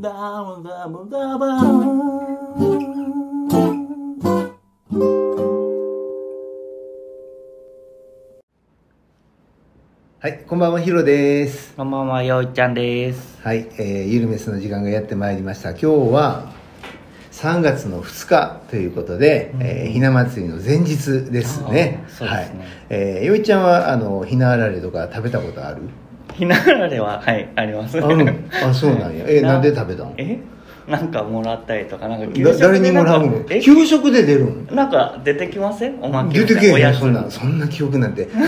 ダブダブダブダブはい、こんばんは、ヒロです。こんばんは、ようちゃんです。はい、えー、ゆるめすの時間がやってまいりました。今日は3月の2日ということで、えーひな祭りの前日ですね。そうですねはい。えー、よいちゃんは、あの、ひなあられとか食べたことある？ひなあられは、はい、あります。あるのあ、そうなんや。え、ななんで食べたの？え？なんかもらったりとか、なんか給だ食で誰にもらうの？なんかえ？給食で出るんなんか出てきません？おまけ出てけえへん、おやつそんな、そんな記憶なんて。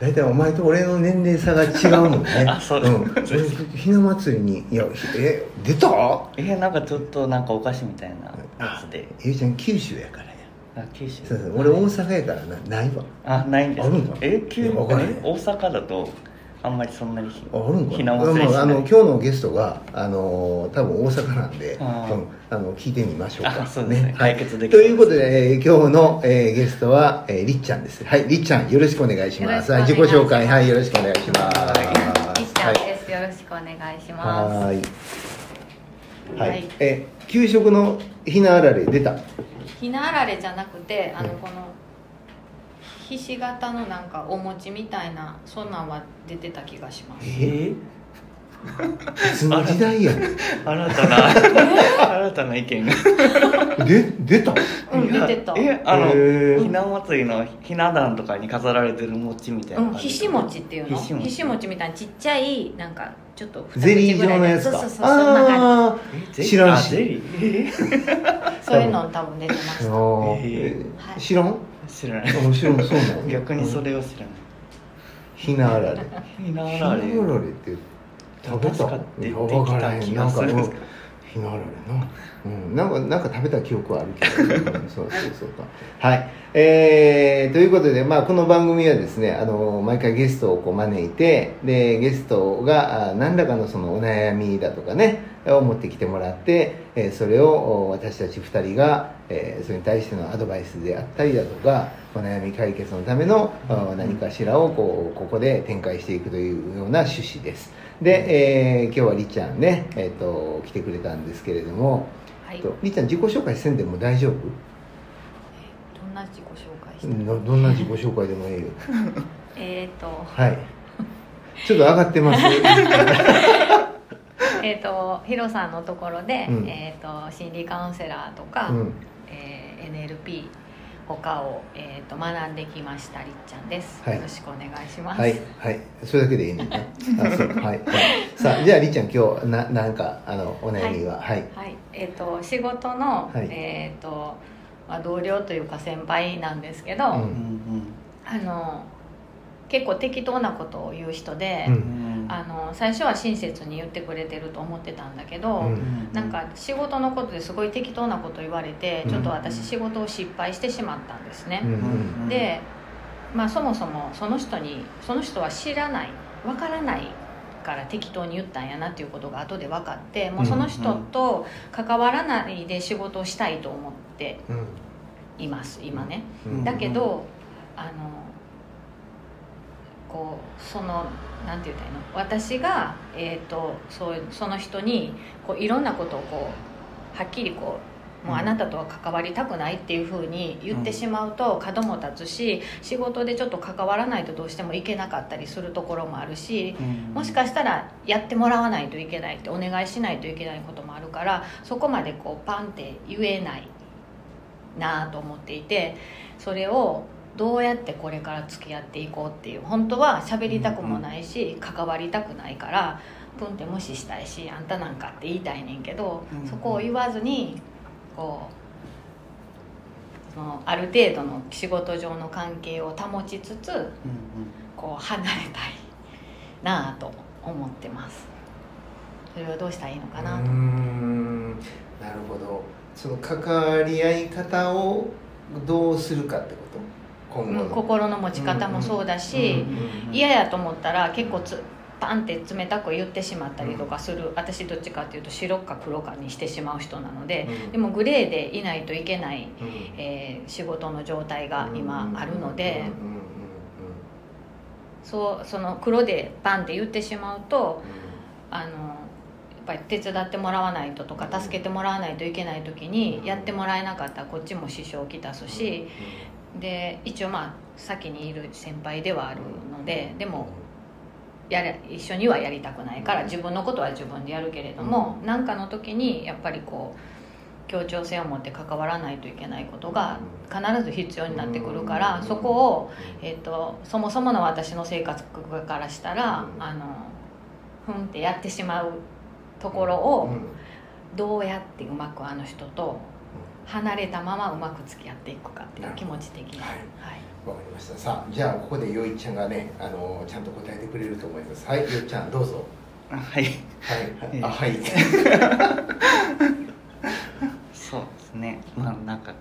大体お前と俺の年齢差が違うもんね。あそう。ですん。俺ひな祭りに、いや、ひえ、出た？え、なんかちょっとなんかお菓子みたいなやつで。ゆいちゃん九州やからや。あ、九州。そうそう。俺大阪やからなないわ。あ、ないんですあるんかえ、九いやわからへん。え大阪だと、あんまりそんなにひああるんかひな祭りしない。あの今日のゲストがあの多分大阪なんで、うん。あの聞いてみましょうか。あそうですね。はい。解決できということで、えー今日の、えーゲストは、えーりっちゃんです。はいりっちゃんよろしくお願いします。はい自己紹介。はいよろしくお願いします。はい。りっちゃんです、よろしくお願いします。はい。はい、はいえ給食のひなあられ出た？ひなあられじゃなくて、あのうん。このひし形のなんかお餅みたいなそんなんは出てた気がします。えいつの時代やね 新たな、新たな意見が。んで出た？うん、出てた。え、あの、ひな祭りのひな壇とかに飾られてる餅みたいなうん。ひし餅っていうの？ひし餅。ひし餅みたいなちっちゃいなんかちょっと二ゼリー状のやつか。そうそうそうそんな感あえゼリー？知らんし。そういうの多分出てまー。したえはい知らん？知らない。面白いそうなんや逆にそれを知らない。ひなあられ。ひなひなあられって食べた？やてきた分からへん。気なんかうんがするなうん。なんかなんか食べた記憶はあるけど。うんそうそうそうか。はい。えー、ということで、まあ、この番組はですねあの毎回ゲストをこう招いてでゲストがあ何らかのそのお悩みだとかねを持ってきてもらって、えーそれをお私たち2人が、えーそれに対してのアドバイスであったりだとかお悩み解決のためのあ何かしらをこうここで展開していくというような趣旨ですで、えー今日はりっちゃんね、えー、と来てくれたんですけれども、はい。とりっちゃん自己紹介せんでも大丈夫？どんな自己紹介したどどんな自己紹介でもいいよ。えっと。はい。ちょっと上がってます。えっとヒロさんのところで、うん。えっと心理カウンセラーとか、うん。えー NLP 他を、えー、と学んできましたりっちゃんです、はい。よろしくお願いします。はいはい。それだけでいいね。はい、はい、さあじゃありっちゃん今日ななんかあのお悩みは？はい、はい。えっ、と仕事の、はい。えっ、と、まあ、同僚というか先輩なんですけど、うん。うんうん。あの結構適当なことを言う人で、うんうんあの最初は親切に言ってくれてると思ってたんだけど、うん。なんか仕事のことですごい適当なこと言われて、うん。ちょっと私仕事を失敗してしまったんですね、で、まあ、そもそもその人にその人は知らないわからないから適当に言ったんやなっていうことが後で分かってもうその人と関わらないで仕事をしたいと思ってうん。います今ね。うん。だけどあのこうそのなんて言ったらいいの？私が、えー、とそうその人にこういろんなことをこうはっきりこうもうあなたとは関わりたくないっていうふうに言ってしまうと角も立つし仕事でちょっと関わらないとどうしてもいけなかったりするところもあるしもしかしたらやってもらわないといけないってお願いしないといけないこともあるからそこまでこうパンって言えないなと思っていてそれをどうやってこれから付き合っていこうっていう本当は喋りたくもないし関わりたくないからプンって無視したいしあんたなんかって言いたいねんけどそこを言わずにこうそのある程度の仕事上の関係を保ちつつこう離れたいなあと思ってます。それはどうしたらいいのかなと。うーん。なるほど。その関わり合い方をどうするかってこと？心の。持ち方もそうだし嫌やと思ったら結構つパンって冷たく言ってしまったりとかする。私どっちかっていうと白か黒かにしてしまう人なのでうん。でもグレーでいないといけない、うん。えー仕事の状態が今あるのでそうその黒でパンって言ってしまうとあのやっぱり手伝ってもらわないととか助けてもらわないといけない時にやってもらえなかったらこっちも支障をきたすしで一応まあ先にいる先輩ではあるのででもやれ一緒にはやりたくないから自分のことは自分でやるけれども何かの時にやっぱりこう協調性を持って関わらないといけないことが必ず必要になってくるからそこを、えー、とそもそもの私の性格からしたらあのふんってやってしまうところをどうやってうまくあの人と離れたままうまく付き合っていくかっていう気持ち的に。はい。はい。わかりました。さあじゃあここでよいちゃんがねあのちゃんと答えてくれると思います。はいよいちゃんどうぞ。あはい。はい、えあはい。そうですね。まあなんか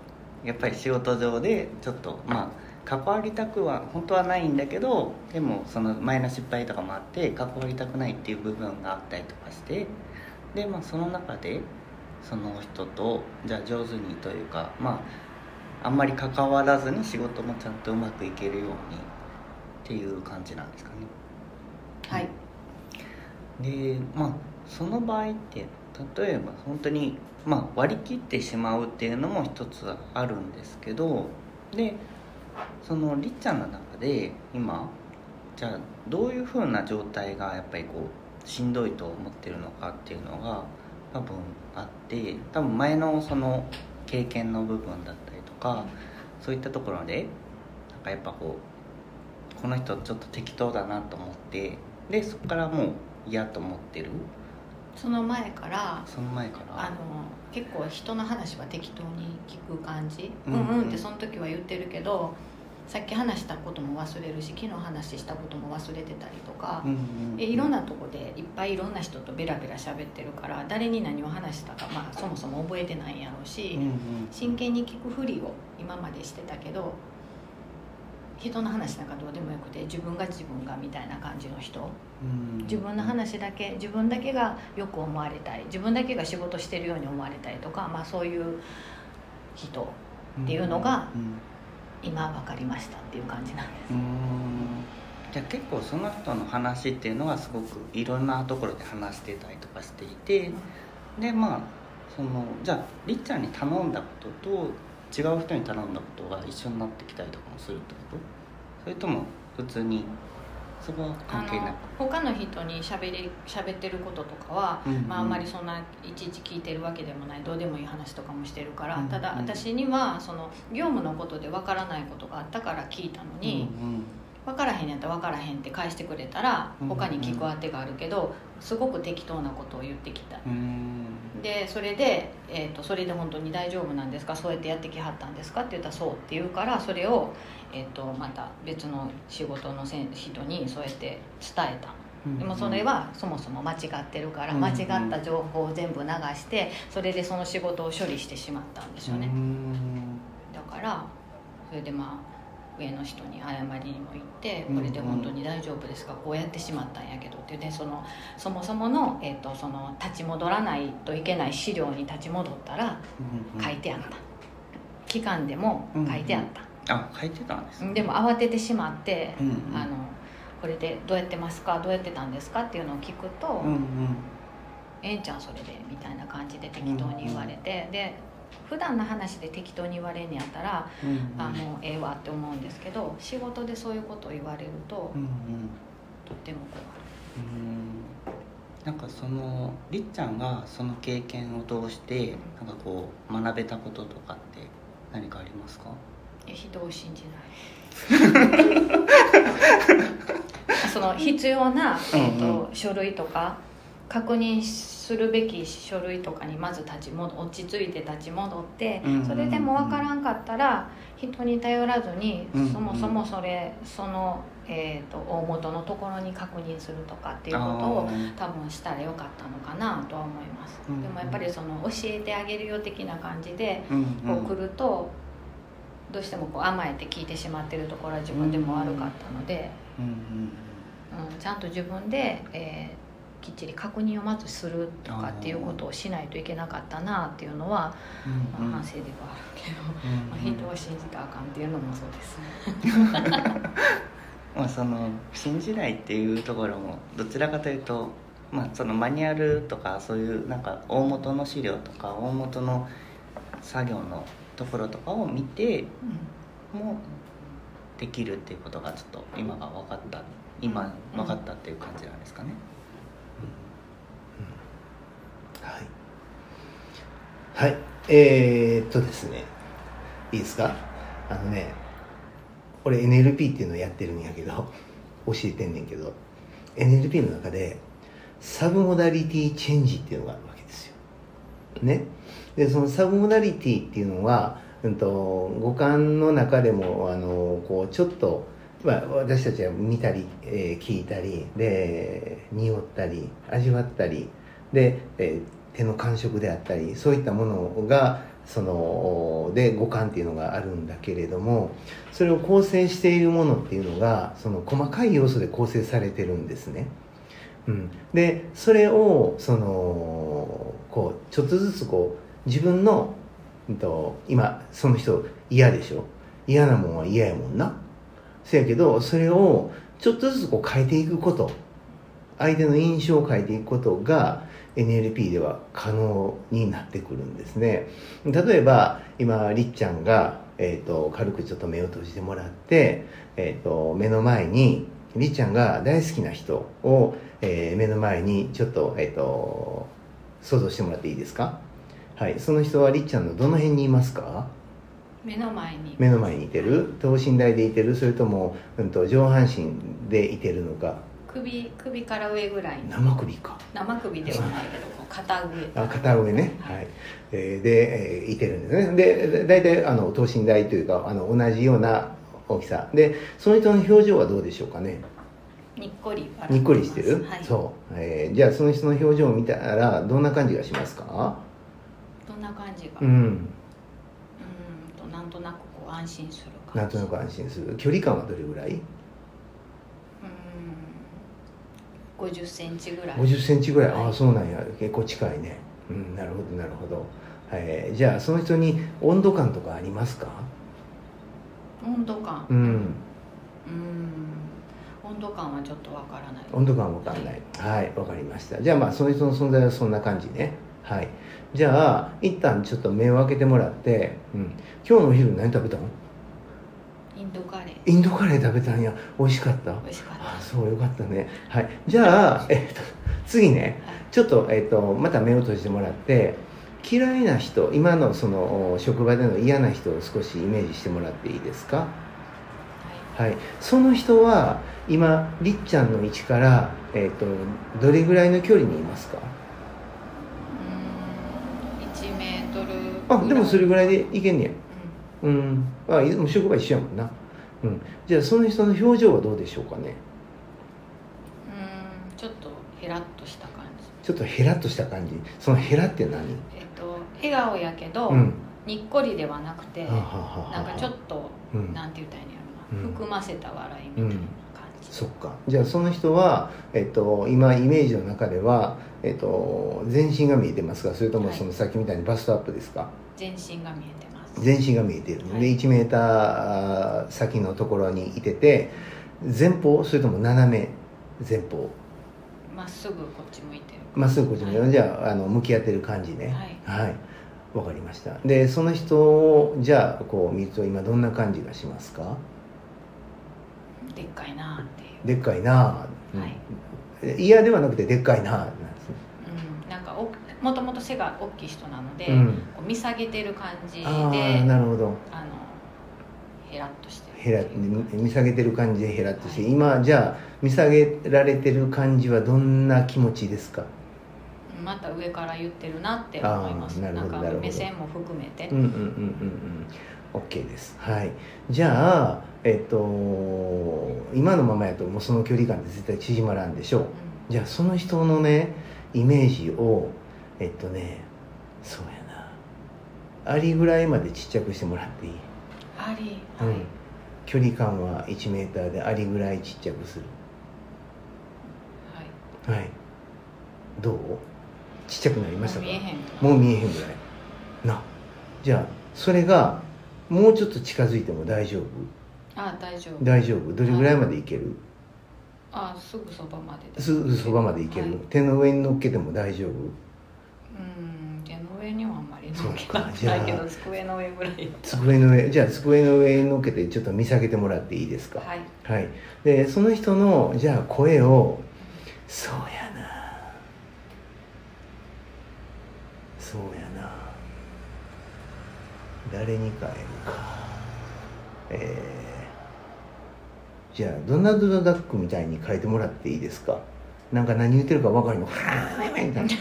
やっぱり仕事上でちょっとまあ関わりたくは本当はないんだけどでもその前の失敗とかもあって関わりたくないっていう部分があったりとかしてでまあその中でその人とじゃあ上手にというかまああんまり関わらずに仕事もちゃんとうまくいけるようにっていう感じなんですかね。はいでまあその場合って例えば本当に、まあ、割り切ってしまうっていうのも一つあるんですけどでそのりっちゃんの中で今じゃあどういうふうな状態がやっぱりこうしんどいと思ってるのかっていうのが多分あって多分前のその経験の部分だったりとかそういったところでなんかやっぱこうこの人ちょっと適当だなと思ってでそこからもう嫌と思ってる？その前からその前から？あの結構人の話は適当に聞く感じ、ううん。ん、うんってその時は言ってるけどさっき話したことも忘れるし昨日話したことも忘れてたりとかう、んうんえいろんなとこでいっぱいいろんな人とベラベラ喋ってるから誰に何を話したか、まあ、そもそも覚えてないんやろうし、うんうん真剣に聞くふりを今までしてたけど人の話なんかどうでもよくて自分が自分がみたいな感じの人。うん。自分の話だけ自分だけがよく思われたい。自分だけが仕事してるように思われたいとか、まあ、そういう人っていうのがうん今分かりましたっていう感じなんです。うん。じゃあ結構その人の話っていうのはすごくいろんなところで話してたりとかしていてでまあそのじゃありっちゃんに頼んだことと違う人に頼んだことが一緒になってきたりとかもするってこと？それとも普通にそこは関係なく。あの他の人に喋り喋ってることとかは、うんうん。まあ、あんまりそんないちいち聞いてるわけでもないどうでもいい話とかもしてるから、うんうん。ただ私にはその業務のことでわからないことがあったから聞いたのに、うん分からへんやったら分からへんって返してくれたら他に聞く当てがあるけどすごく適当なことを言ってきた。でそれで、えーと「それで本当に大丈夫なんですか？そうやってやってきはったんですか?」って言ったら「そう」って言うからそれを、えー、とまた別の仕事の人にそうやって伝えた。でもそれはそもそも間違ってるからうん。間違った情報を全部流してそれでその仕事を処理してしまったんですよね。うん。だからそれでまあ上の人に謝りにも行ってうんこれで本当に大丈夫ですか？こうやってしまったんやけどって。でそのそもそもの,、えー、とその立ち戻らないといけない資料に立ち戻ったらうん書いてあった。期間でも書いてあった、あ書いてたんですね。でも慌ててしまって、うんうん。あのこれでどうやってますか？どうやってたんですか？っていうのを聞くと、うんうん。ええんちゃんそれでみたいな感じで適当に言われて、で普段の話で適当に言われんやったら、うんあもうええわって思うんですけど仕事でそういうことを言われると、うんうんとっても怖い。うんなんかそのりっちゃんがその経験を通してなんかこう学べたこととかって何かありますか？人を信じない。その必要な、えーとうん。う書類とか確認するべき書類とかにまず立ち戻落ち着いて立ち戻って、それでも分からんかったら人に頼らずに、そもそもそれその、えー、と大元のところに確認するとかっていうことを多分したらよかったのかなとは思います、でもやっぱりその教えてあげるよ的な感じでうんこう来るとどうしてもこう甘えて聞いてしまってるところは自分でも悪かったので、うん、ちゃんと自分で、えーきっちり確認をまずするとかっていうことをしないといけなかったなっていうのは、うんうんまあ、反省ではあるけど、うんまあ、人を信じたらあかんっていうのもそうです。まあその新時代っていうところもどちらかというとまあそのマニュアルとかそういうなんか大元の資料とか大元の作業のところとかを見てもできるっていうことがちょっと今が分かった今分かったっていう感じなんですかね。はい。はい。えー、っとですね。いいですか？あのね俺 NLP っていうのをやってるんやけど教えてんねんけど NLP の中でサブモダリティチェンジっていうのがあるわけですよ。ね？でそのサブモダリティっていうのは、うん、と五感の中でもあのこうちょっと、まあ、私たちは見たり、えー聞いたりで匂ったり味わったりで、えー手の感触であったりそういったものがそので五感っていうのがあるんだけれどもそれを構成しているものっていうのがその細かい要素で構成されてるんですね。うん、でそれをそのこうちょっとずつこう自分の、うんと、今その人嫌でしょ？嫌なもんは嫌やもんな。せやけどそれをちょっとずつこう変えていくこと。相手の印象を変えていくことが NLP では可能になってくるんですね。例えば今りっちゃんが、えー、と軽くちょっと目を閉じてもらって、えー、と目の前にりっちゃんが大好きな人を、えー目の前にちょっと,、えー、と想像してもらっていいですか？はい。その人はりっちゃんのどの辺にいますか？目の前に。目の前にいてる？等身大でいてる？それとも、うん、と上半身でいてるのか？首首から上ぐらいの。生首か。生首ではないけどこう片上。あ片上ね、はい。えーで、えーいてるんですね。で大体あの等身大というかあの同じような大きさ。でその人の表情はどうでしょうかね。にっこりにっこりしてる、はい、そう、えーじゃあその人の表情を見たらどんな感じがしますか？どんな感じが？ううんとなんとなくこう安心するなんとなく安心する。距離感はどれぐらいうん50センチぐらい。5 0センチぐらい、あはい。あそうなんや。結構近いね。うんなるほどなるほど、えーじゃあその人に温度感とかありますか？温度感。うん。うん。温度感はちょっとわからない。温度感わかんない。はいわかりました。じゃあまあその人の存在はそんな感じね。はい。じゃあ一旦ちょっと目を開けてもらって、うん、今日のお昼何食べたのインドカレー食べたんや。美味しかった？美味しかった。あそうよかったね。はい。じゃあ、えっと、次ね。はい。ちょっと,、えっとまた目を閉じてもらって嫌いな人今のその職場での嫌な人を少しイメージしてもらっていいですか？はい。その人は今りっちゃんの位置から、えっとどれぐらいの距離にいますか？うん1メートルあでもそれぐぐらいでいけんねや。らいうん。あ職場一緒やもんなうん。じゃあその人の表情はどうでしょうかね？うんちょっとヘラッとした感じ。ちょっとヘラッとした感じ？そのヘラって何？えっと笑顔やけど、うん。にっこりではなくてはあはあはあなんかちょっと、うん。なんて言ったらいいんやろな、うん。含ませた笑いみたいな感じ、そっか。じゃあその人は、えっと、今イメージの中では、えっと、全身が見えてますか？それともはいそのさっきみたいにバストアップですか、全身が見えてます全身が見えてる、はい。で1メーター先のところにいてて前方それとも斜め前方。まっすぐこっち向いてる。まっすぐこっちに、はい。じゃああの向き合ってる感じね。はい。はい、わかりました。でその人をじゃあこう見ると今どんな感じがしますか？でっかいなっていう、でっかいなあ、はい。嫌ではなくてでっかいなもともと背が大きい人なので、うん。見下げてる感じでなるほど。あのヘラッとしてる。へら見下げてる感じでヘラッとして今じゃあ見下げられてる感じはどんな気持ちですか？また上から言ってるなって思います。なるほどんか目線も含めて、うんうんうんうんうん。OK です。はい。じゃあえっと今のままやともうその距離感って絶対縮まらんでしょう。じゃあその人のねイメージをえっとねそうやな。アリぐらいまでちっちゃくしてもらっていい、ありはい、うん、距離感は1メーターでアリぐらいちっちゃくする。はい。はい。どう？ちっちゃくなりましたか？もう見えへんもう見えへんぐらい。な。じゃあそれがもうちょっと近づいても大丈夫？あ大丈夫。大丈夫。どれぐらいまでいける、あすぐそばまでですすぐそばまでいける、はい。手の上に乗っけても大丈夫？うん手の上にはあんまり乗っけそうか。たくないけど机の上ぐらい机の上。じゃあ机の上に乗っけてちょっと見下げてもらっていいですか？はい。はい、でその人のじゃあ声をそうやな。そうやな。誰に変えるか。えー、じゃあドナルド・ダックみたいに変えてもらっていいですか？なんか何言ってるか分かるのはーみたいな。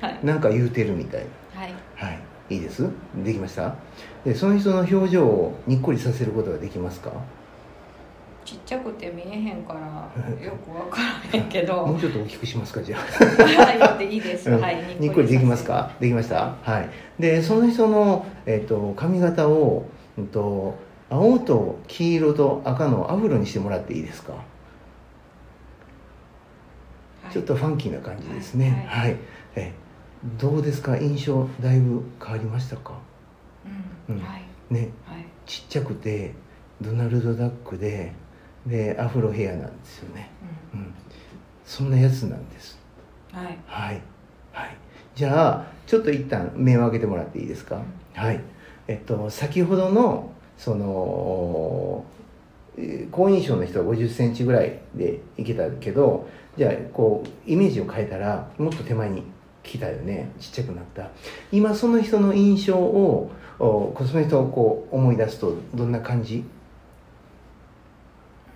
はい。なんか言うてるみたいはい。はい。いいです？できました？でその人の表情をにっこりさせることができますか？ちっちゃくて見えへんから よくわからへんけど。もうちょっと大きくしますかじゃあ。はいいいです、うん。はいにっこりできますか？できました？はい。でその人の、えっと髪型を、うん、と青と黄色と赤のアフロにしてもらっていいですか、はい。ちょっとファンキーな感じですね。ははい。い、えどうですか？印象だいぶ変わりましたか？うん。うん。はい。ね。はい。ちっちゃくてドナルド・ダックででアフロヘアなんですよね。うん。そんなやつなんです。うんはい。はい。はい。じゃあちょっと一旦目を開けてもらっていいですか？はい。えっと先ほどのそのえー好印象の人は5 0センチぐらいでいけたけどじゃあこうイメージを変えたらもっと手前に来たよねちっちゃくなった。今その人の印象をおその人をこう思い出すとどんな感じ？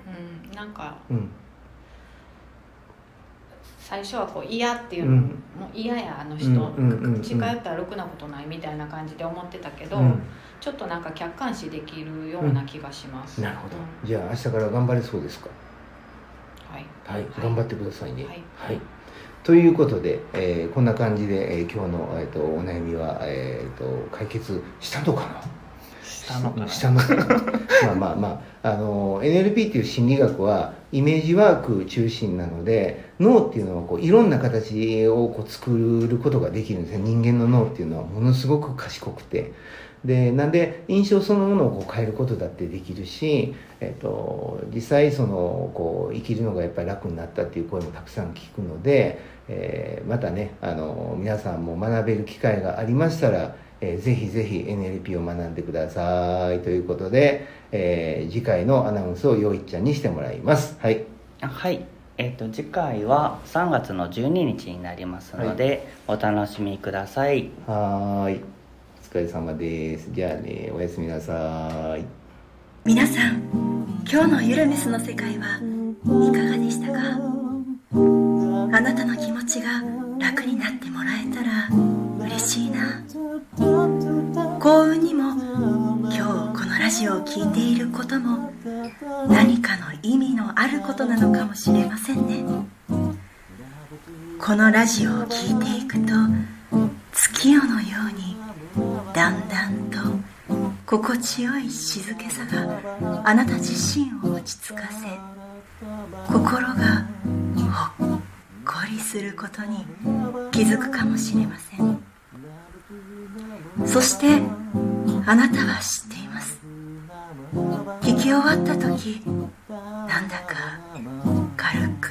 うんなんかうん最初はこう嫌っていうのも、うん。もう嫌やあの人、近寄ったらろくなことないみたいな感じで思ってたけど、うん。ちょっとなんか客観視できるような気がします、なるほど。うん。じゃあ明日から頑張れそうですか？はい。はい、頑張ってくださいね。はい。ということで、えーこんな感じで、えー今日の、えー、とお悩みは、えー、と解決したのかな？したのかな？したのかな？まあまあまあ。あの NLP っていう心理学はイメージワーク中心なので脳っていうのはこういろんな形をこう作ることができるんですね。人間の脳っていうのはものすごく賢くて。でなんで印象そのものをこう変えることだってできるし、えっと実際そのこう生きるのがやっぱり楽になったっていう声もたくさん聞くので、えーまたねあの皆さんも学べる機会がありましたら、えーぜひぜひ NLP を学んでくださいということで、えー次回のアナウンスをよいちゃんにしてもらいます。はい。はい。えっ、と次回は3月の12日になりますので、お楽しみください。はーい。お疲れ様です。じゃあねおやすみなさい。皆さん今日のゆるメスの世界はいかがでしたか？あなたの気持ちが楽になってもらえたら嬉しいな。幸運にもジオを聴いていることも何かの意味のあることなのかもしれませんね。このラジオを聴いていくと月夜のようにだんだんと心地よい静けさがあなた自身を落ち着かせ心がほっこりすることに気づくかもしれません。そしてあなたは知っき終わった時なんだか軽く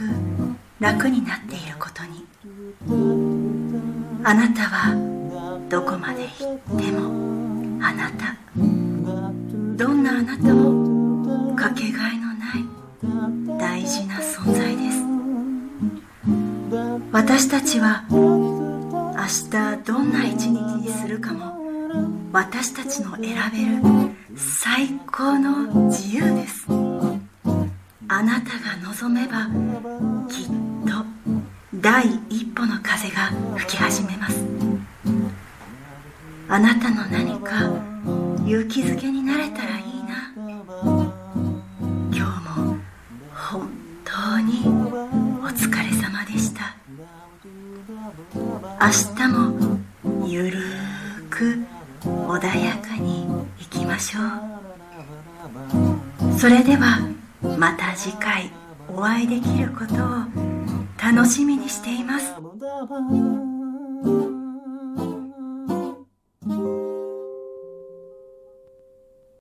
楽になっていることに。あなたはどこまで行ってもあなた。どんなあなたもかけがえのない大事な存在です。私たちは明日どんな一日にするかも私たちの選べる最高の自由です。あなたが望めばきっと第一歩の風が吹き始めます。あなたの何か勇気づけになれたらいいな。今日も本当にお疲れ様でした。明日もそれではまた次回お会いできることを楽しみにしています。